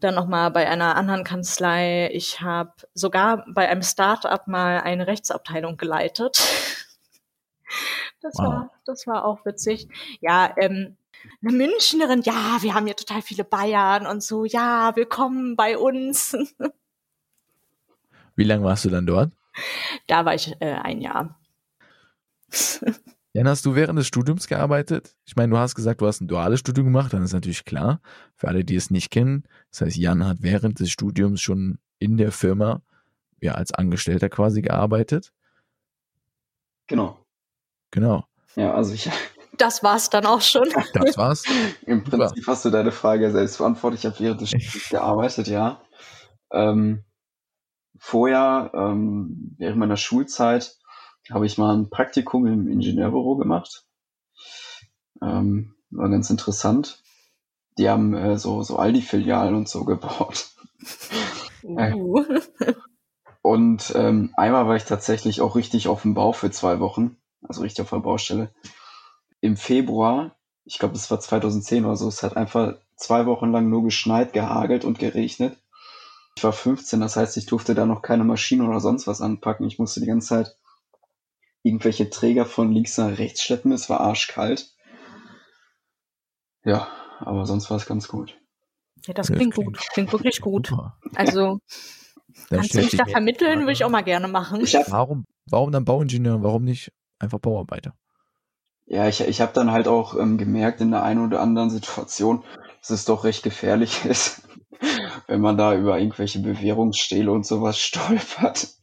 dann nochmal bei einer anderen Kanzlei. Ich habe sogar bei einem Start-up mal eine Rechtsabteilung geleitet. Das Wow. war, das war auch witzig. Ja, ähm, eine Münchnerin, ja, wir haben hier total viele Bayern und so, ja, willkommen bei uns. Wie lange warst du dann dort? Da war ich äh, ein Jahr. Jan, hast du während des Studiums gearbeitet? Ich meine, du hast gesagt, du hast ein duales Studium gemacht, dann ist natürlich klar, für alle, die es nicht kennen. Das heißt, Jan hat während des Studiums schon in der Firma, ja, als Angestellter quasi gearbeitet. Genau. Genau. Ja, also ich, Das war's dann auch schon. Das war's. im Super. Prinzip hast du deine Frage ja selbst beantwortet. Ich habe während des Studiums gearbeitet, ja. Ähm, vorher, ähm, während meiner Schulzeit, habe ich mal ein Praktikum im Ingenieurbüro gemacht. Ähm, war ganz interessant. Die haben äh, so, so Aldi-Filialen und so gebaut. Uh. Und ähm, einmal war ich tatsächlich auch richtig auf dem Bau für zwei Wochen, also richtig auf der Baustelle. Im Februar, ich glaube, es war 2010 oder so, es hat einfach zwei Wochen lang nur geschneit, gehagelt und geregnet. Ich war 15, das heißt, ich durfte da noch keine Maschine oder sonst was anpacken. Ich musste die ganze Zeit irgendwelche Träger von links nach rechts schleppen. Es war arschkalt. Ja, aber sonst war es ganz gut. Ja, das Das klingt klingt gut. Klingt wirklich gut. Super. Also, Dann kannst du mich da vermitteln, würde ich auch mal gerne machen. Hab, Warum, warum dann Bauingenieur? Warum nicht einfach Bauarbeiter? Ja, ich, ich habe dann halt auch ähm, gemerkt in der einen oder anderen Situation, dass es doch recht gefährlich ist, wenn man da über irgendwelche Bewährungsstähle und sowas stolpert.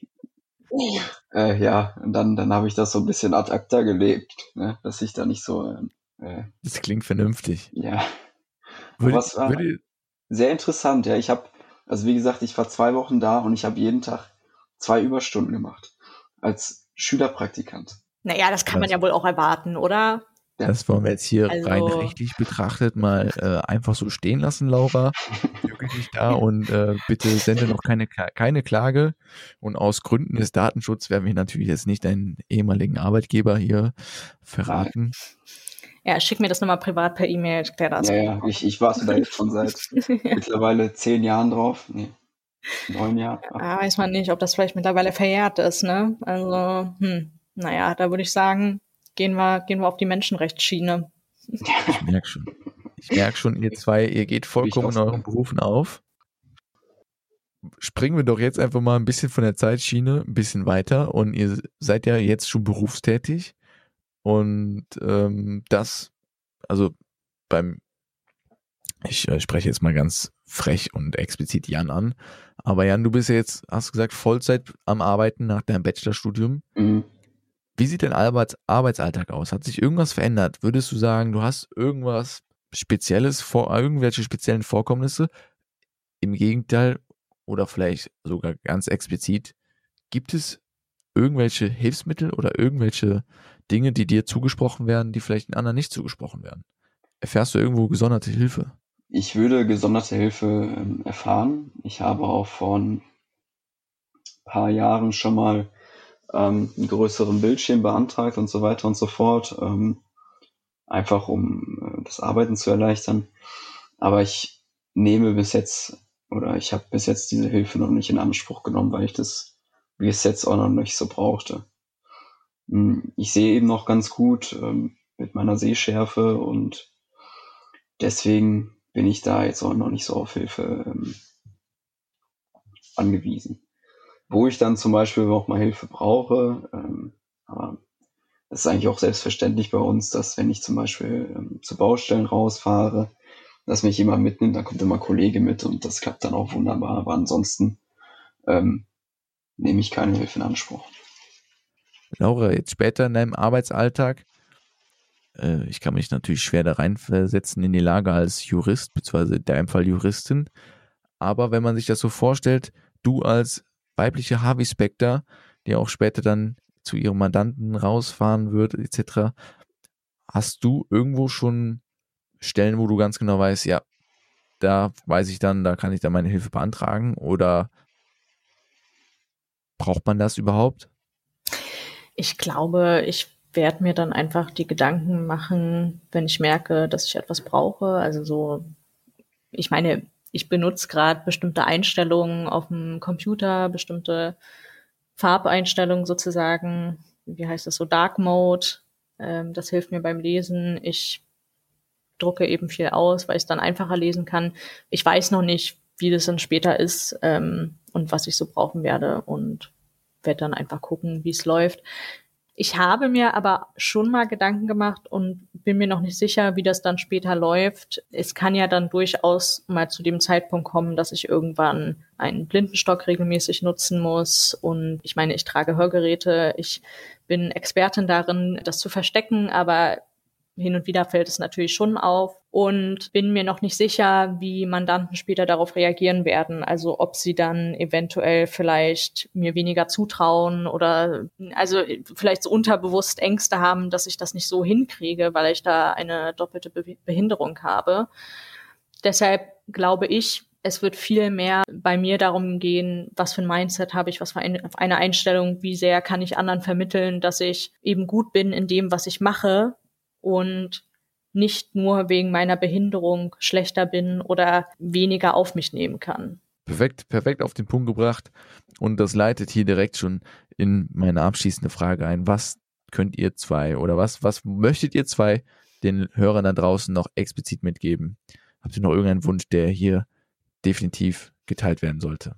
Äh, ja, und dann, dann habe ich das so ein bisschen ad acta gelebt, ne? dass ich da nicht so. Äh, das klingt vernünftig. Ja. Würde, was war würde... sehr interessant, ja. Ich habe, also wie gesagt, ich war zwei Wochen da und ich habe jeden Tag zwei Überstunden gemacht als Schülerpraktikant. Naja, das kann man ja wohl auch erwarten, oder? Das wollen wir jetzt hier also, rein rechtlich betrachtet mal äh, einfach so stehen lassen, Laura. Wirklich da und äh, bitte sende noch keine, keine Klage. Und aus Gründen des Datenschutzes werden wir natürlich jetzt nicht deinen ehemaligen Arbeitgeber hier verraten. Ja, schick mir das nochmal privat per E-Mail, ich klär das. Ja, ja, ich, ich warte da jetzt schon seit mittlerweile zehn Jahren drauf. Nee, neun Jahre. Ja, weiß man nicht, ob das vielleicht mittlerweile verjährt ist, ne? Also, hm, naja, da würde ich sagen, gehen wir, gehen wir auf die Menschenrechtsschiene. Ich merke schon. Ich merke schon, ihr zwei, ihr geht vollkommen in euren Berufen auf. Springen wir doch jetzt einfach mal ein bisschen von der Zeitschiene ein bisschen weiter und ihr seid ja jetzt schon berufstätig und ähm, das, also beim, ich äh, spreche jetzt mal ganz frech und explizit Jan an, aber Jan, du bist ja jetzt, hast du gesagt, Vollzeit am Arbeiten nach deinem Bachelorstudium. Mhm. Wie sieht dein Arbeits Arbeitsalltag aus? Hat sich irgendwas verändert? Würdest du sagen, du hast irgendwas Spezielles, vor, irgendwelche speziellen Vorkommnisse? Im Gegenteil, oder vielleicht sogar ganz explizit, gibt es irgendwelche Hilfsmittel oder irgendwelche Dinge, die dir zugesprochen werden, die vielleicht den anderen nicht zugesprochen werden? Erfährst du irgendwo gesonderte Hilfe? Ich würde gesonderte Hilfe ähm, erfahren. Ich habe auch vor ein paar Jahren schon mal ähm, einen größeren Bildschirm beantragt und so weiter und so fort, ähm, einfach um äh, das Arbeiten zu erleichtern. Aber ich nehme bis jetzt oder ich habe bis jetzt diese Hilfe noch nicht in Anspruch genommen, weil ich das wie es jetzt auch noch nicht so brauchte. Hm, ich sehe eben noch ganz gut ähm, mit meiner Sehschärfe und deswegen bin ich da jetzt auch noch nicht so auf Hilfe ähm, angewiesen wo ich dann zum Beispiel auch mal Hilfe brauche. Ähm, aber das ist eigentlich auch selbstverständlich bei uns, dass wenn ich zum Beispiel ähm, zu Baustellen rausfahre, dass mich jemand mitnimmt, dann kommt immer ein Kollege mit und das klappt dann auch wunderbar. Aber ansonsten ähm, nehme ich keine Hilfe in Anspruch. Laura, jetzt später in deinem Arbeitsalltag, äh, ich kann mich natürlich schwer da reinversetzen in die Lage als Jurist, beziehungsweise in deinem Fall Juristin. Aber wenn man sich das so vorstellt, du als weibliche Harvey Specter, die auch später dann zu ihrem Mandanten rausfahren wird, etc. Hast du irgendwo schon Stellen, wo du ganz genau weißt, ja, da weiß ich dann, da kann ich dann meine Hilfe beantragen oder braucht man das überhaupt? Ich glaube, ich werde mir dann einfach die Gedanken machen, wenn ich merke, dass ich etwas brauche. Also so, ich meine, ich benutze gerade bestimmte Einstellungen auf dem Computer, bestimmte Farbeinstellungen sozusagen, wie heißt das so, Dark Mode. Ähm, das hilft mir beim Lesen. Ich drucke eben viel aus, weil ich es dann einfacher lesen kann. Ich weiß noch nicht, wie das dann später ist ähm, und was ich so brauchen werde und werde dann einfach gucken, wie es läuft. Ich habe mir aber schon mal Gedanken gemacht und bin mir noch nicht sicher, wie das dann später läuft. Es kann ja dann durchaus mal zu dem Zeitpunkt kommen, dass ich irgendwann einen Blindenstock regelmäßig nutzen muss. Und ich meine, ich trage Hörgeräte. Ich bin Expertin darin, das zu verstecken, aber hin und wieder fällt es natürlich schon auf und bin mir noch nicht sicher, wie Mandanten später darauf reagieren werden. Also ob sie dann eventuell vielleicht mir weniger zutrauen oder also vielleicht so unterbewusst Ängste haben, dass ich das nicht so hinkriege, weil ich da eine doppelte Be Behinderung habe. Deshalb glaube ich, es wird viel mehr bei mir darum gehen, was für ein Mindset habe ich, was für eine Einstellung, wie sehr kann ich anderen vermitteln, dass ich eben gut bin in dem, was ich mache und nicht nur wegen meiner Behinderung schlechter bin oder weniger auf mich nehmen kann. Perfekt, perfekt auf den Punkt gebracht. Und das leitet hier direkt schon in meine abschließende Frage ein. Was könnt ihr zwei oder was, was möchtet ihr zwei den Hörern da draußen noch explizit mitgeben? Habt ihr noch irgendeinen Wunsch, der hier definitiv geteilt werden sollte?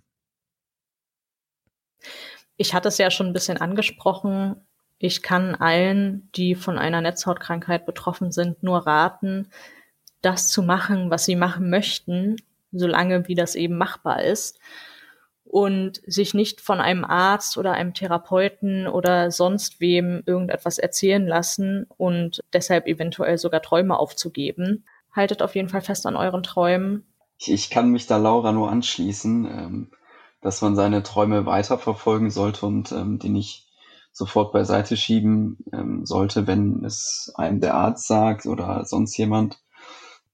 Ich hatte es ja schon ein bisschen angesprochen ich kann allen, die von einer Netzhautkrankheit betroffen sind, nur raten, das zu machen, was sie machen möchten, solange wie das eben machbar ist und sich nicht von einem Arzt oder einem Therapeuten oder sonst wem irgendetwas erzählen lassen und deshalb eventuell sogar Träume aufzugeben. Haltet auf jeden Fall fest an euren Träumen. Ich, ich kann mich da Laura nur anschließen, ähm, dass man seine Träume weiterverfolgen sollte und ähm, die nicht sofort beiseite schieben ähm, sollte, wenn es einem der Arzt sagt oder sonst jemand,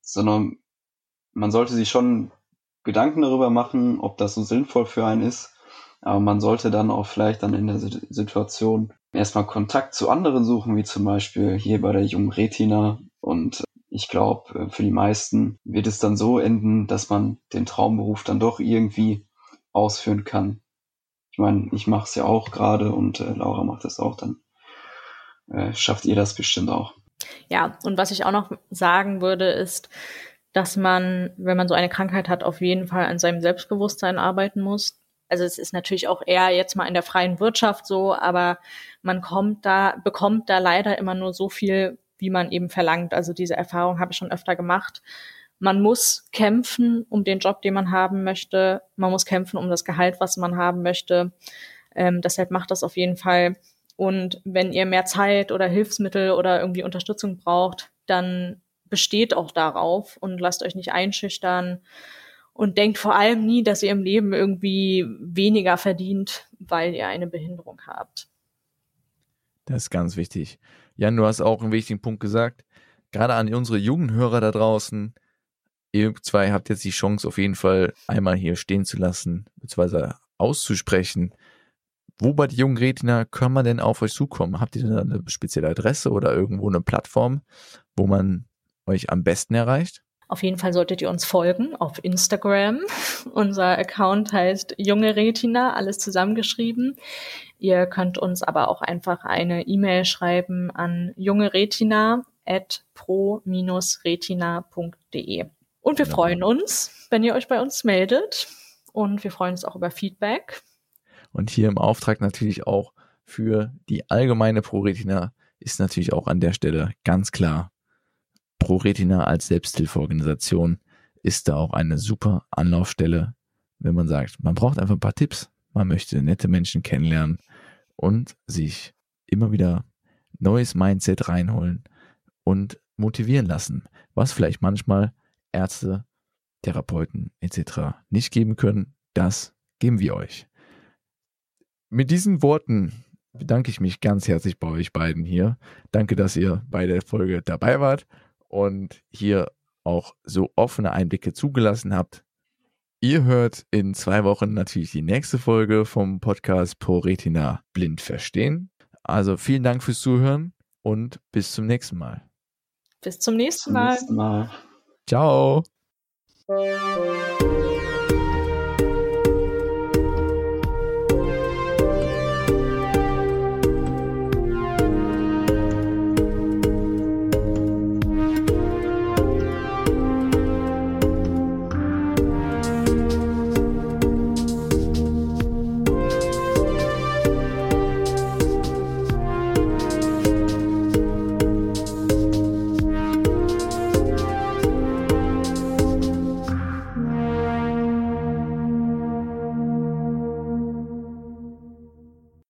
sondern man sollte sich schon Gedanken darüber machen, ob das so sinnvoll für einen ist. Aber man sollte dann auch vielleicht dann in der Situation erstmal Kontakt zu anderen suchen, wie zum Beispiel hier bei der jungen Retina. Und ich glaube, für die meisten wird es dann so enden, dass man den Traumberuf dann doch irgendwie ausführen kann. Ich meine, ich mache es ja auch gerade und äh, Laura macht es auch, dann äh, schafft ihr das bestimmt auch. Ja, und was ich auch noch sagen würde, ist, dass man, wenn man so eine Krankheit hat, auf jeden Fall an seinem Selbstbewusstsein arbeiten muss. Also es ist natürlich auch eher jetzt mal in der freien Wirtschaft so, aber man kommt da, bekommt da leider immer nur so viel, wie man eben verlangt. Also diese Erfahrung habe ich schon öfter gemacht. Man muss kämpfen um den Job, den man haben möchte. Man muss kämpfen um das Gehalt, was man haben möchte. Ähm, deshalb macht das auf jeden Fall. Und wenn ihr mehr Zeit oder Hilfsmittel oder irgendwie Unterstützung braucht, dann besteht auch darauf und lasst euch nicht einschüchtern und denkt vor allem nie, dass ihr im Leben irgendwie weniger verdient, weil ihr eine Behinderung habt. Das ist ganz wichtig. Jan, du hast auch einen wichtigen Punkt gesagt. Gerade an unsere jungen Hörer da draußen. Ihr zwei habt jetzt die Chance, auf jeden Fall einmal hier stehen zu lassen, beziehungsweise auszusprechen. Wo bei die jungen Redner kann man denn auf euch zukommen? Habt ihr denn eine spezielle Adresse oder irgendwo eine Plattform, wo man euch am besten erreicht? Auf jeden Fall solltet ihr uns folgen auf Instagram. Unser Account heißt Junge Retina, alles zusammengeschrieben. Ihr könnt uns aber auch einfach eine E-Mail schreiben an jungeretina@pro-retina.de. Und wir genau. freuen uns, wenn ihr euch bei uns meldet. Und wir freuen uns auch über Feedback. Und hier im Auftrag natürlich auch für die allgemeine ProRetina ist natürlich auch an der Stelle ganz klar ProRetina als Selbsthilfeorganisation ist da auch eine super Anlaufstelle, wenn man sagt, man braucht einfach ein paar Tipps, man möchte nette Menschen kennenlernen und sich immer wieder neues Mindset reinholen und motivieren lassen, was vielleicht manchmal Ärzte, Therapeuten etc. nicht geben können, das geben wir euch. Mit diesen Worten bedanke ich mich ganz herzlich bei euch beiden hier. Danke, dass ihr bei der Folge dabei wart und hier auch so offene Einblicke zugelassen habt. Ihr hört in zwei Wochen natürlich die nächste Folge vom Podcast Pro Retina blind verstehen. Also vielen Dank fürs Zuhören und bis zum nächsten Mal. Bis zum nächsten Mal. Bis zum nächsten Mal. Ciao.